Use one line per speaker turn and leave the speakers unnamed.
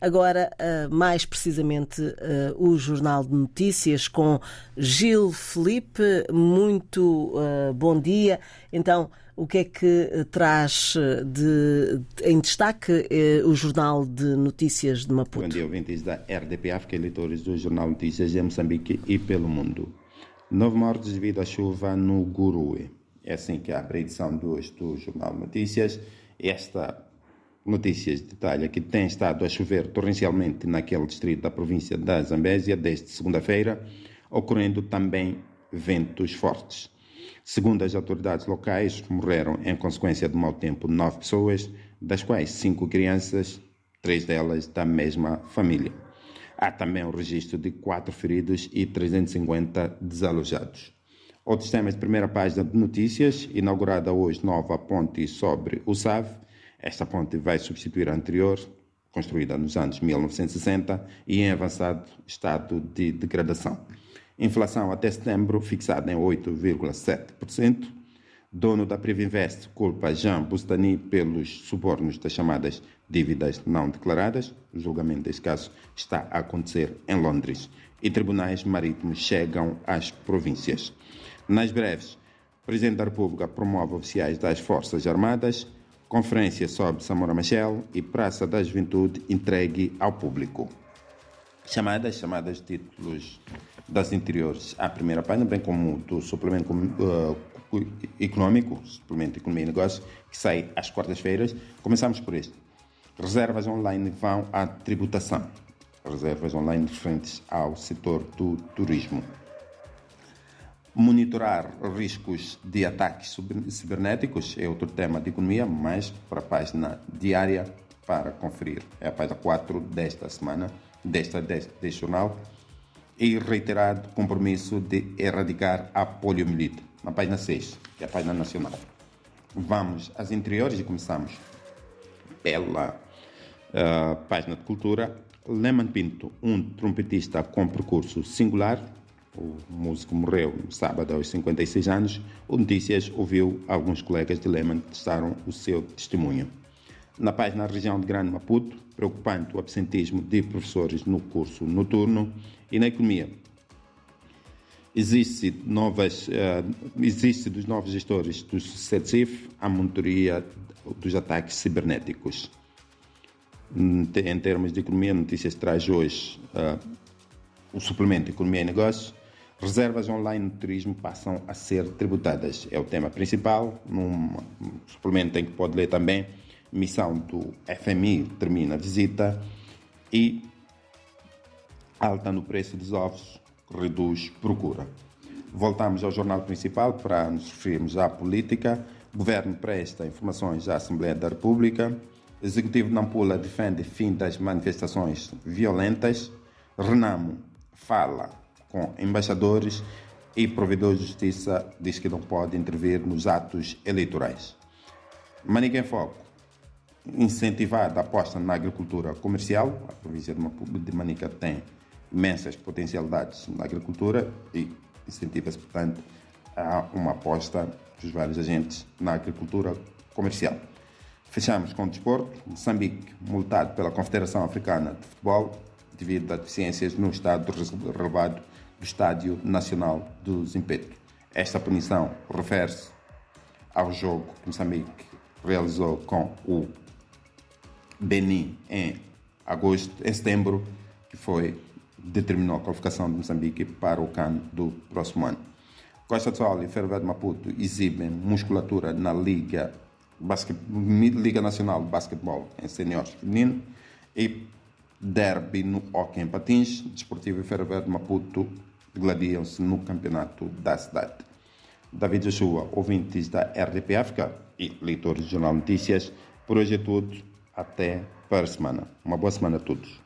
Agora, mais precisamente, o Jornal de Notícias com Gil Felipe. Muito bom dia. Então, o que é que traz de, em destaque o Jornal de Notícias de Maputo?
Bom dia, ouvintes da RDP África, leitores do Jornal de Notícias de Moçambique e pelo mundo. Nove mortes devido à chuva no Gurue. É assim que abre a edição de hoje do Jornal de Notícias. Esta notícias detalha que tem estado a chover torrencialmente naquele distrito da província da Zambésia desde segunda-feira, ocorrendo também ventos fortes. Segundo as autoridades locais, morreram em consequência do mau tempo nove pessoas, das quais cinco crianças, três delas da mesma família. Há também o registro de quatro feridos e 350 desalojados. Outros temas de primeira página de notícias, inaugurada hoje nova ponte sobre o SAV. Esta ponte vai substituir a anterior, construída nos anos 1960 e em avançado estado de degradação. Inflação até setembro fixada em 8,7%. Dono da Privinvest culpa Jean Bustani pelos subornos das chamadas dívidas não declaradas. O julgamento deste caso está a acontecer em Londres. E tribunais marítimos chegam às províncias. Nas breves, o Presidente da República promove oficiais das Forças Armadas, conferência sobre Samora Machel e Praça da Juventude entregue ao público. Chamadas, chamadas títulos das interiores à primeira página, bem como do suplemento uh, econômico, suplemento Economia e Negócios, que sai às quartas-feiras. Começamos por este. Reservas online vão à tributação. Reservas online referentes ao setor do turismo. Monitorar riscos de ataques cibernéticos é outro tema de economia, mas para a página diária para conferir. É a página 4 desta semana, desta, deste, deste jornal. E reiterado compromisso de erradicar a poliomielite na página 6, que é a página nacional. Vamos às interiores e começamos pela uh, página de cultura. Leman Pinto, um trompetista com percurso singular. O músico morreu no sábado aos 56 anos. O Notícias ouviu alguns colegas de Leman que testaram o seu testemunho. Na página região de Grande Maputo, preocupante o absentismo de professores no curso noturno. E na economia, Existe, novas, uh, existe dos novos gestores do CETSIF a monitoria dos ataques cibernéticos. Em termos de economia, notícias traz hoje uh, o suplemento Economia e Negócios. Reservas online no turismo passam a ser tributadas. É o tema principal. Num suplemento em que pode ler também missão do FMI termina a visita e alta no preço dos ovos reduz procura. Voltamos ao jornal principal para nos referirmos à política. O governo presta informações à Assembleia da República. O Executivo de Nampula defende fim das manifestações violentas. Renamo fala com embaixadores e provedor de justiça diz que não pode intervir nos atos eleitorais. Manica em Foco. Incentivada a aposta na agricultura comercial. A província de Manica tem imensas potencialidades na agricultura e incentiva-se, portanto, a uma aposta dos vários agentes na agricultura comercial. Fechamos com o desporto. Moçambique, multado pela Confederação Africana de Futebol devido a deficiências no estado relevado do Estádio Nacional do Zimpeto. Esta punição refere-se ao jogo que Moçambique realizou com o Benin em agosto, em setembro, que foi determinou a qualificação de Moçambique para o CAN do próximo ano. Costa do Sol e Ferroviário de Maputo exibem musculatura na Liga, Basque... Liga Nacional de Basquetebol em seniores feminino e derby no hockey em patins. Desportivo e Ferroviário de Maputo gladiam-se no campeonato da cidade. David Joshua, ouvintes da RDP África e leitores do Jornal Notícias, por hoje é tudo. Até para a semana. Uma boa semana a todos.